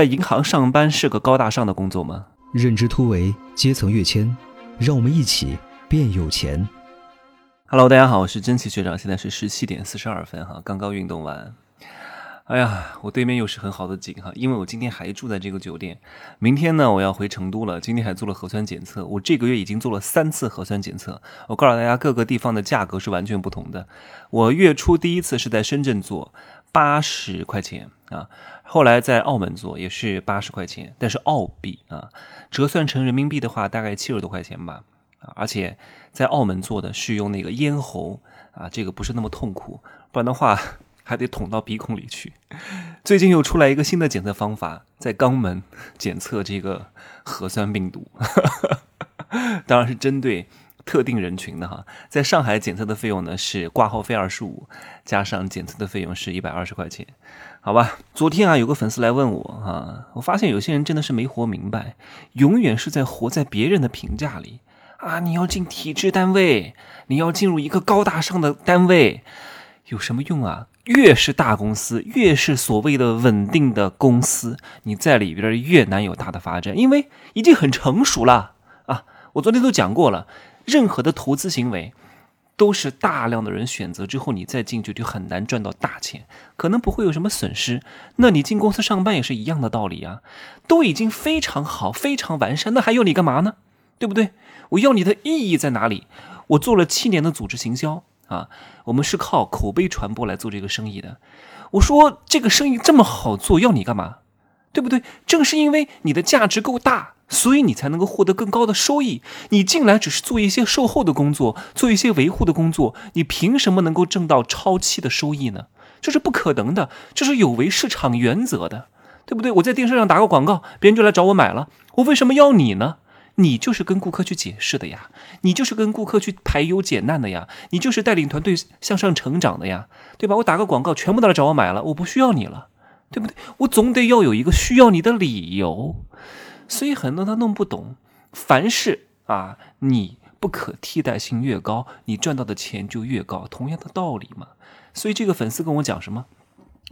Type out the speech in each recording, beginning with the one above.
在银行上班是个高大上的工作吗？认知突围，阶层跃迁，让我们一起变有钱。Hello，大家好，我是真奇学长，现在是十七点四十二分哈，刚刚运动完。哎呀，我对面又是很好的景哈，因为我今天还住在这个酒店，明天呢我要回成都了。今天还做了核酸检测，我这个月已经做了三次核酸检测。我告诉大家，各个地方的价格是完全不同的。我月初第一次是在深圳做，八十块钱啊，后来在澳门做也是八十块钱，但是澳币啊，折算成人民币的话大概七十多块钱吧啊，而且在澳门做的是用那个咽喉啊，这个不是那么痛苦，不然的话。还得捅到鼻孔里去。最近又出来一个新的检测方法，在肛门检测这个核酸病毒，当然是针对特定人群的哈。在上海检测的费用呢是挂号费二十五，加上检测的费用是一百二十块钱，好吧。昨天啊，有个粉丝来问我啊，我发现有些人真的是没活明白，永远是在活在别人的评价里啊。你要进体制单位，你要进入一个高大上的单位，有什么用啊？越是大公司，越是所谓的稳定的公司，你在里边越难有大的发展，因为已经很成熟了啊！我昨天都讲过了，任何的投资行为都是大量的人选择之后，你再进去就很难赚到大钱，可能不会有什么损失。那你进公司上班也是一样的道理啊，都已经非常好、非常完善，那还要你干嘛呢？对不对？我要你的意义在哪里？我做了七年的组织行销。啊，我们是靠口碑传播来做这个生意的。我说这个生意这么好做，要你干嘛？对不对？正是因为你的价值够大，所以你才能够获得更高的收益。你进来只是做一些售后的工作，做一些维护的工作，你凭什么能够挣到超期的收益呢？这是不可能的，这是有违市场原则的，对不对？我在电视上打个广告，别人就来找我买了，我为什么要你呢？你就是跟顾客去解释的呀，你就是跟顾客去排忧解难的呀，你就是带领团队向上成长的呀，对吧？我打个广告，全部都来找我买了，我不需要你了，对不对？我总得要有一个需要你的理由。所以很多他弄不懂，凡是啊，你不可替代性越高，你赚到的钱就越高，同样的道理嘛。所以这个粉丝跟我讲什么？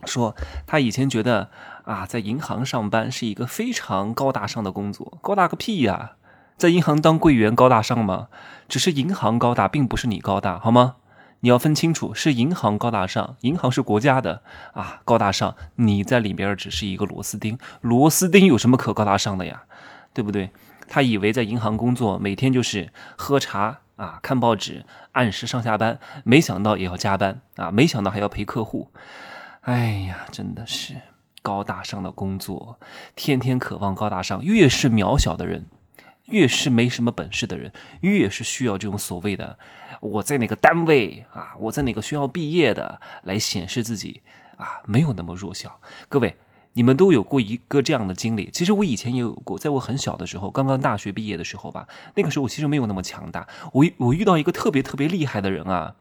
说他以前觉得啊，在银行上班是一个非常高大上的工作，高大个屁呀！在银行当柜员高大上吗？只是银行高大，并不是你高大，好吗？你要分清楚，是银行高大上，银行是国家的啊，高大上。你在里边只是一个螺丝钉，螺丝钉有什么可高大上的呀？对不对？他以为在银行工作，每天就是喝茶啊，看报纸，按时上下班，没想到也要加班啊，没想到还要陪客户。哎呀，真的是高大上的工作，天天渴望高大上，越是渺小的人。越是没什么本事的人，越是需要这种所谓的“我在哪个单位啊，我在哪个学校毕业的”来显示自己啊，没有那么弱小。各位，你们都有过一个这样的经历。其实我以前也有过，在我很小的时候，刚刚大学毕业的时候吧，那个时候我其实没有那么强大。我我遇到一个特别特别厉害的人啊，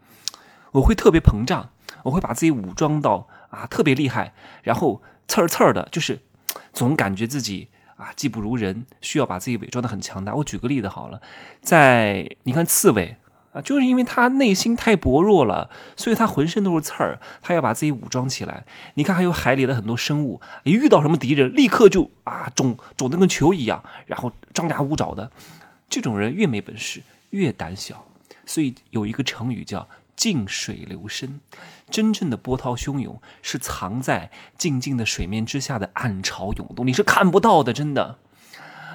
我会特别膨胀，我会把自己武装到啊特别厉害，然后刺儿刺儿的，就是总感觉自己。啊，技不如人，需要把自己伪装的很强大。我举个例子好了，在你看刺猬啊，就是因为他内心太薄弱了，所以他浑身都是刺儿，他要把自己武装起来。你看还有海里的很多生物，一遇到什么敌人，立刻就啊肿肿的跟球一样，然后张牙舞爪的。这种人越没本事，越胆小。所以有一个成语叫。静水流深，真正的波涛汹涌是藏在静静的水面之下的暗潮涌动，你是看不到的。真的，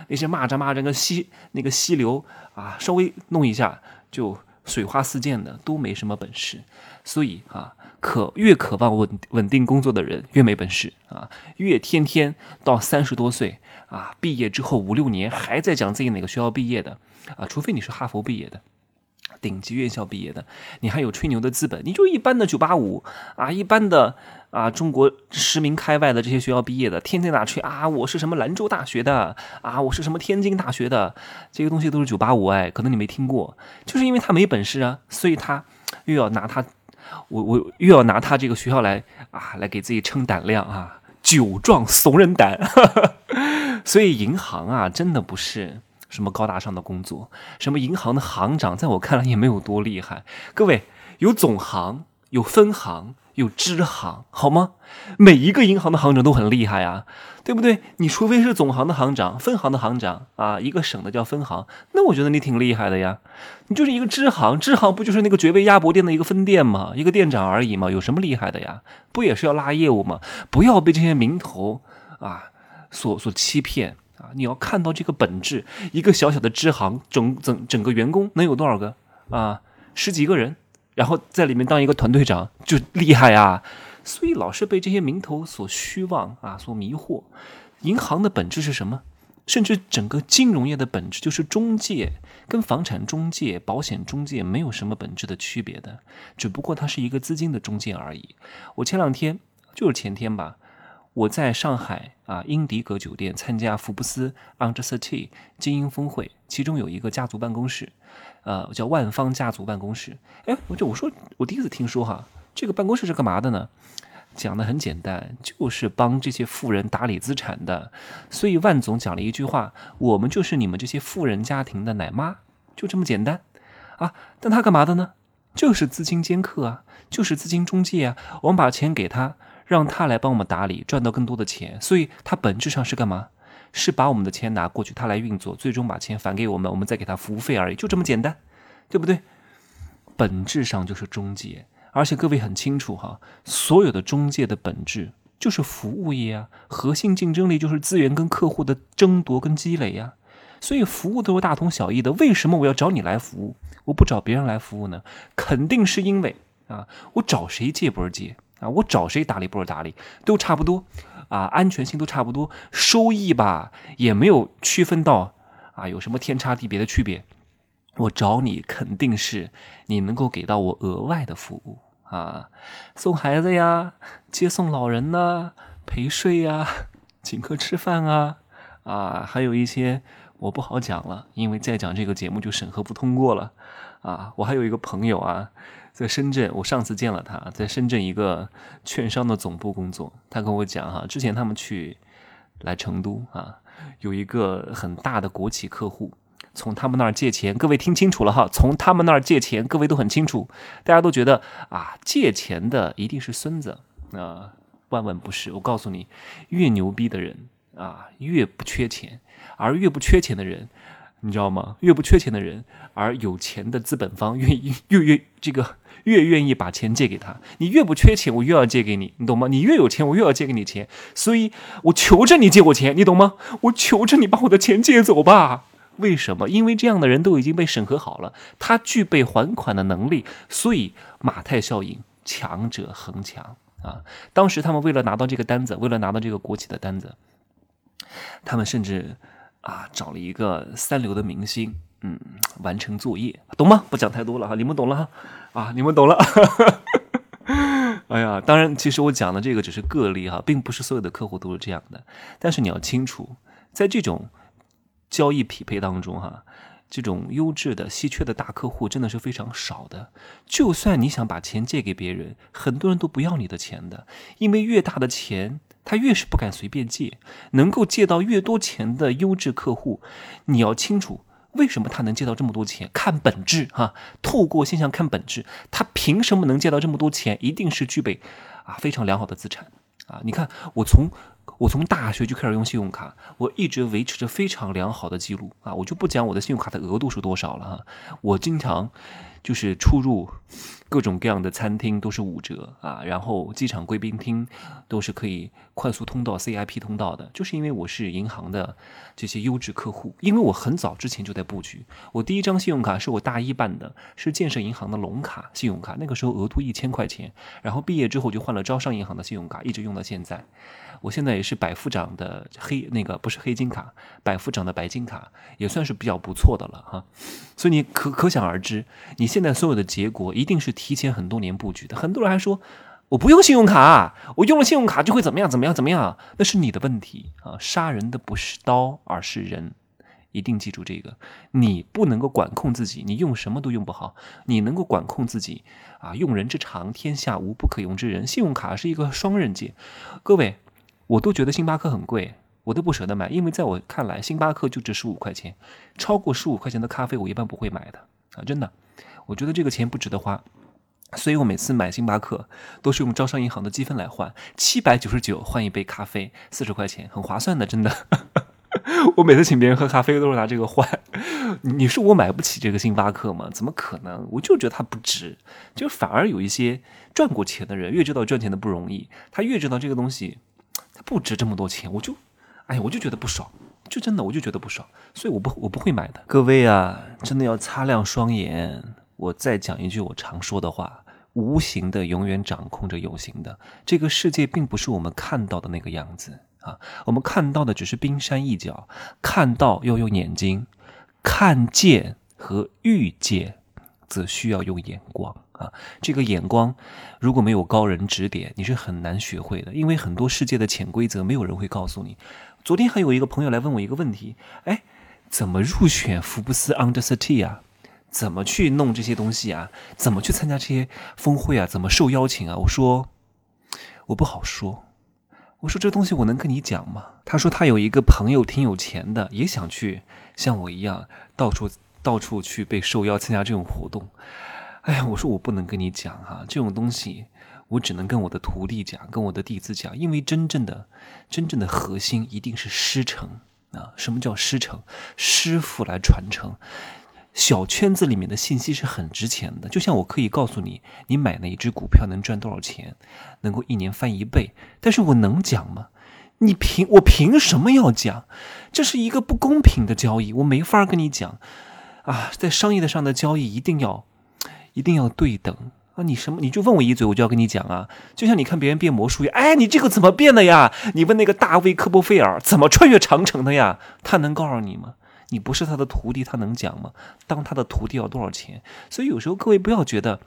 那些蚂蚱蚂蚱跟溪那个溪流啊，稍微弄一下就水花四溅的，都没什么本事。所以啊，渴越渴望稳稳定工作的人越没本事啊，越天天到三十多岁啊，毕业之后五六年还在讲自己哪个学校毕业的啊，除非你是哈佛毕业的。顶级院校毕业的，你还有吹牛的资本？你就一般的九八五啊，一般的啊，中国十名开外的这些学校毕业的，天天哪吹啊？我是什么兰州大学的啊？我是什么天津大学的？这个东西都是九八五哎，可能你没听过，就是因为他没本事啊，所以他又要拿他，我我又要拿他这个学校来啊，来给自己撑胆量啊，酒壮怂人胆，所以银行啊，真的不是。什么高大上的工作？什么银行的行长，在我看来也没有多厉害。各位，有总行，有分行，有支行，好吗？每一个银行的行长都很厉害啊，对不对？你除非是总行的行长、分行的行长啊，一个省的叫分行，那我觉得你挺厉害的呀。你就是一个支行，支行不就是那个绝味鸭脖店的一个分店吗？一个店长而已嘛，有什么厉害的呀？不也是要拉业务吗？不要被这些名头啊所所欺骗啊！你要看到这个本质，一个小小的支行，整整整个员工能有多少个啊？十几个人。然后在里面当一个团队长就厉害啊，所以老是被这些名头所虚妄啊，所迷惑。银行的本质是什么？甚至整个金融业的本质就是中介，跟房产中介、保险中介没有什么本质的区别的，只不过它是一个资金的中介而已。我前两天就是前天吧，我在上海啊英迪格酒店参加福布斯 Under City 精英峰会，其中有一个家族办公室。呃，叫万方家族办公室。哎，我就我说，我第一次听说哈，这个办公室是干嘛的呢？讲的很简单，就是帮这些富人打理资产的。所以万总讲了一句话：我们就是你们这些富人家庭的奶妈，就这么简单啊。但他干嘛的呢？就是资金监客啊，就是资金中介啊。我们把钱给他，让他来帮我们打理，赚到更多的钱。所以他本质上是干嘛？是把我们的钱拿过去，他来运作，最终把钱返给我们，我们再给他服务费而已，就这么简单，对不对？本质上就是中介，而且各位很清楚哈，所有的中介的本质就是服务业啊，核心竞争力就是资源跟客户的争夺跟积累呀，所以服务都是大同小异的。为什么我要找你来服务，我不找别人来服务呢？肯定是因为啊，我找谁借不是借啊，我找谁打理不是打理，都差不多。啊，安全性都差不多，收益吧也没有区分到啊，有什么天差地别的区别？我找你肯定是你能够给到我额外的服务啊，送孩子呀，接送老人呐，陪睡呀，请客吃饭啊，啊，还有一些我不好讲了，因为再讲这个节目就审核不通过了啊。我还有一个朋友啊。在深圳，我上次见了他，在深圳一个券商的总部工作。他跟我讲哈，之前他们去来成都啊，有一个很大的国企客户，从他们那儿借钱。各位听清楚了哈，从他们那儿借钱，各位都很清楚。大家都觉得啊，借钱的一定是孙子啊，万万不是。我告诉你，越牛逼的人啊，越不缺钱，而越不缺钱的人。你知道吗？越不缺钱的人，而有钱的资本方愿意越越这个越愿意把钱借给他。你越不缺钱，我越要借给你，你懂吗？你越有钱，我越要借给你钱。所以我求着你借我钱，你懂吗？我求着你把我的钱借走吧。为什么？因为这样的人都已经被审核好了，他具备还款的能力。所以马太效应，强者恒强啊！当时他们为了拿到这个单子，为了拿到这个国企的单子，他们甚至。啊，找了一个三流的明星，嗯，完成作业，懂吗？不讲太多了哈，你们懂了哈，啊，你们懂了。哎呀，当然，其实我讲的这个只是个例哈，并不是所有的客户都是这样的。但是你要清楚，在这种交易匹配当中哈，这种优质的、稀缺的大客户真的是非常少的。就算你想把钱借给别人，很多人都不要你的钱的，因为越大的钱。他越是不敢随便借，能够借到越多钱的优质客户，你要清楚为什么他能借到这么多钱？看本质哈，透过现象看本质，他凭什么能借到这么多钱？一定是具备啊非常良好的资产啊！你看我从我从大学就开始用信用卡，我一直维持着非常良好的记录啊！我就不讲我的信用卡的额度是多少了哈，我经常就是出入。各种各样的餐厅都是五折啊，然后机场贵宾厅都是可以快速通道 CIP 通道的，就是因为我是银行的这些优质客户，因为我很早之前就在布局。我第一张信用卡是我大一办的，是建设银行的龙卡信用卡，那个时候额度一千块钱，然后毕业之后就换了招商银行的信用卡，一直用到现在。我现在也是百富长的黑那个不是黑金卡，百富长的白金卡也算是比较不错的了哈。所以你可可想而知，你现在所有的结果一定是提前很多年布局的。很多人还说我不用信用卡，我用了信用卡就会怎么样怎么样怎么样，那是你的问题啊！杀人的不是刀，而是人，一定记住这个。你不能够管控自己，你用什么都用不好。你能够管控自己啊，用人之长，天下无不可用之人。信用卡是一个双刃剑，各位。我都觉得星巴克很贵，我都不舍得买，因为在我看来，星巴克就值十五块钱，超过十五块钱的咖啡我一般不会买的啊，真的，我觉得这个钱不值得花。所以我每次买星巴克都是用招商银行的积分来换，七百九十九换一杯咖啡，四十块钱，很划算的，真的。我每次请别人喝咖啡都是拿这个换。你说我买不起这个星巴克吗？怎么可能？我就觉得它不值。就反而有一些赚过钱的人，越知道赚钱的不容易，他越知道这个东西它不值这么多钱，我就，哎呀，我就觉得不爽，就真的我就觉得不爽，所以我不我不会买的。各位啊，真的要擦亮双眼。我再讲一句我常说的话：无形的永远掌控着有形的。这个世界并不是我们看到的那个样子啊，我们看到的只是冰山一角。看到要用眼睛，看见和遇见，则需要用眼光啊。这个眼光如果没有高人指点，你是很难学会的。因为很多世界的潜规则，没有人会告诉你。昨天还有一个朋友来问我一个问题：哎，怎么入选福布斯 Under Thirty 啊？怎么去弄这些东西啊？怎么去参加这些峰会啊？怎么受邀请啊？我说我不好说。我说这东西我能跟你讲吗？他说他有一个朋友挺有钱的，也想去像我一样到处到处去被受邀参加这种活动。哎呀，我说我不能跟你讲哈，这种东西我只能跟我的徒弟讲，跟我的弟子讲，因为真正的真正的核心一定是师承啊。什么叫师承？师傅来传承。小圈子里面的信息是很值钱的，就像我可以告诉你，你买哪一只股票能赚多少钱，能够一年翻一倍，但是我能讲吗？你凭我凭什么要讲？这是一个不公平的交易，我没法跟你讲啊！在商业的上的交易一定要一定要对等啊！你什么你就问我一嘴，我就要跟你讲啊！就像你看别人变魔术一样，哎，你这个怎么变的呀？你问那个大卫科波菲尔怎么穿越长城的呀？他能告诉你吗？你不是他的徒弟，他能讲吗？当他的徒弟要多少钱？所以有时候各位不要觉得，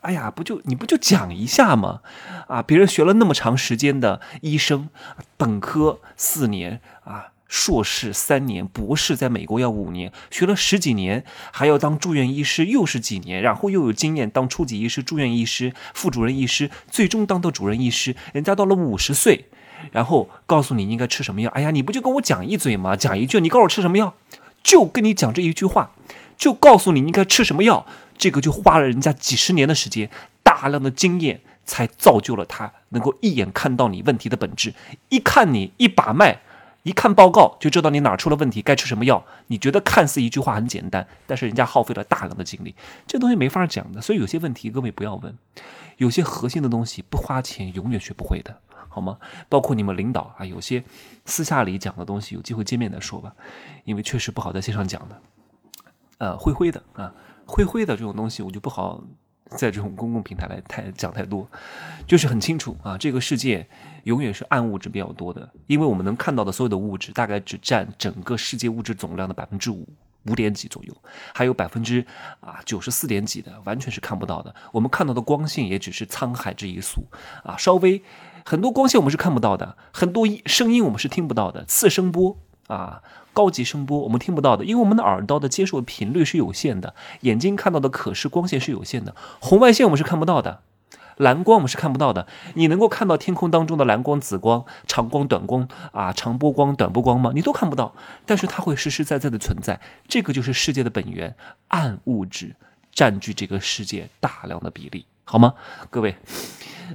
哎呀，不就你不就讲一下吗？啊，别人学了那么长时间的医生，本科四年啊，硕士三年，博士在美国要五年，学了十几年，还要当住院医师，又是几年，然后又有经验当初级医师、住院医师、副主任医师，最终当到主任医师。人家到了五十岁。然后告诉你应该吃什么药。哎呀，你不就跟我讲一嘴吗？讲一句，你告诉我吃什么药，就跟你讲这一句话，就告诉你应该吃什么药。这个就花了人家几十年的时间，大量的经验，才造就了他能够一眼看到你问题的本质。一看你一把脉，一看报告就知道你哪出了问题，该吃什么药。你觉得看似一句话很简单，但是人家耗费了大量的精力，这东西没法讲的。所以有些问题各位不要问，有些核心的东西不花钱永远学不会的。好吗？包括你们领导啊，有些私下里讲的东西，有机会见面再说吧，因为确实不好在线上讲的。呃，灰灰的啊，灰灰的这种东西，我就不好在这种公共平台来太讲太多。就是很清楚啊，这个世界永远是暗物质比较多的，因为我们能看到的所有的物质，大概只占整个世界物质总量的百分之五。五点几左右，还有百分之啊九十四点几的完全是看不到的。我们看到的光线也只是沧海之一粟啊，稍微很多光线我们是看不到的，很多声音我们是听不到的，次声波啊，高级声波我们听不到的，因为我们的耳道的接受频率是有限的，眼睛看到的可视光线是有限的，红外线我们是看不到的。蓝光我们是看不到的，你能够看到天空当中的蓝光、紫光、长光、短光啊，长波光、短波光吗？你都看不到，但是它会实实在在的存在。这个就是世界的本源，暗物质占据这个世界大量的比例，好吗？各位，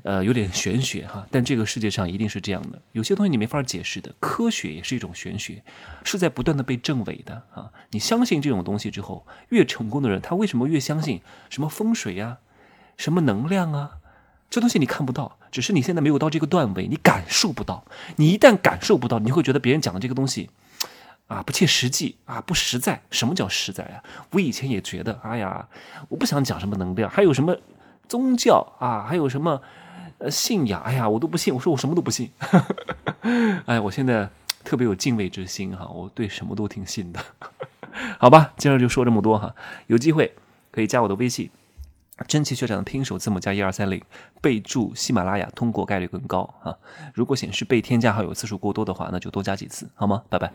呃，有点玄学哈，但这个世界上一定是这样的。有些东西你没法解释的，科学也是一种玄学，是在不断的被证伪的啊。你相信这种东西之后，越成功的人，他为什么越相信什么风水呀，什么能量啊？这东西你看不到，只是你现在没有到这个段位，你感受不到。你一旦感受不到，你会觉得别人讲的这个东西，啊，不切实际啊，不实在。什么叫实在啊？我以前也觉得，哎呀，我不想讲什么能量，还有什么宗教啊，还有什么呃信仰，哎呀，我都不信。我说我什么都不信。哎，我现在特别有敬畏之心哈，我对什么都挺信的。好吧，今儿就说这么多哈，有机会可以加我的微信。真奇学长的拼手字母加一二三零，备注喜马拉雅，通过概率更高啊！如果显示被添加好友次数过多的话，那就多加几次，好吗？拜拜。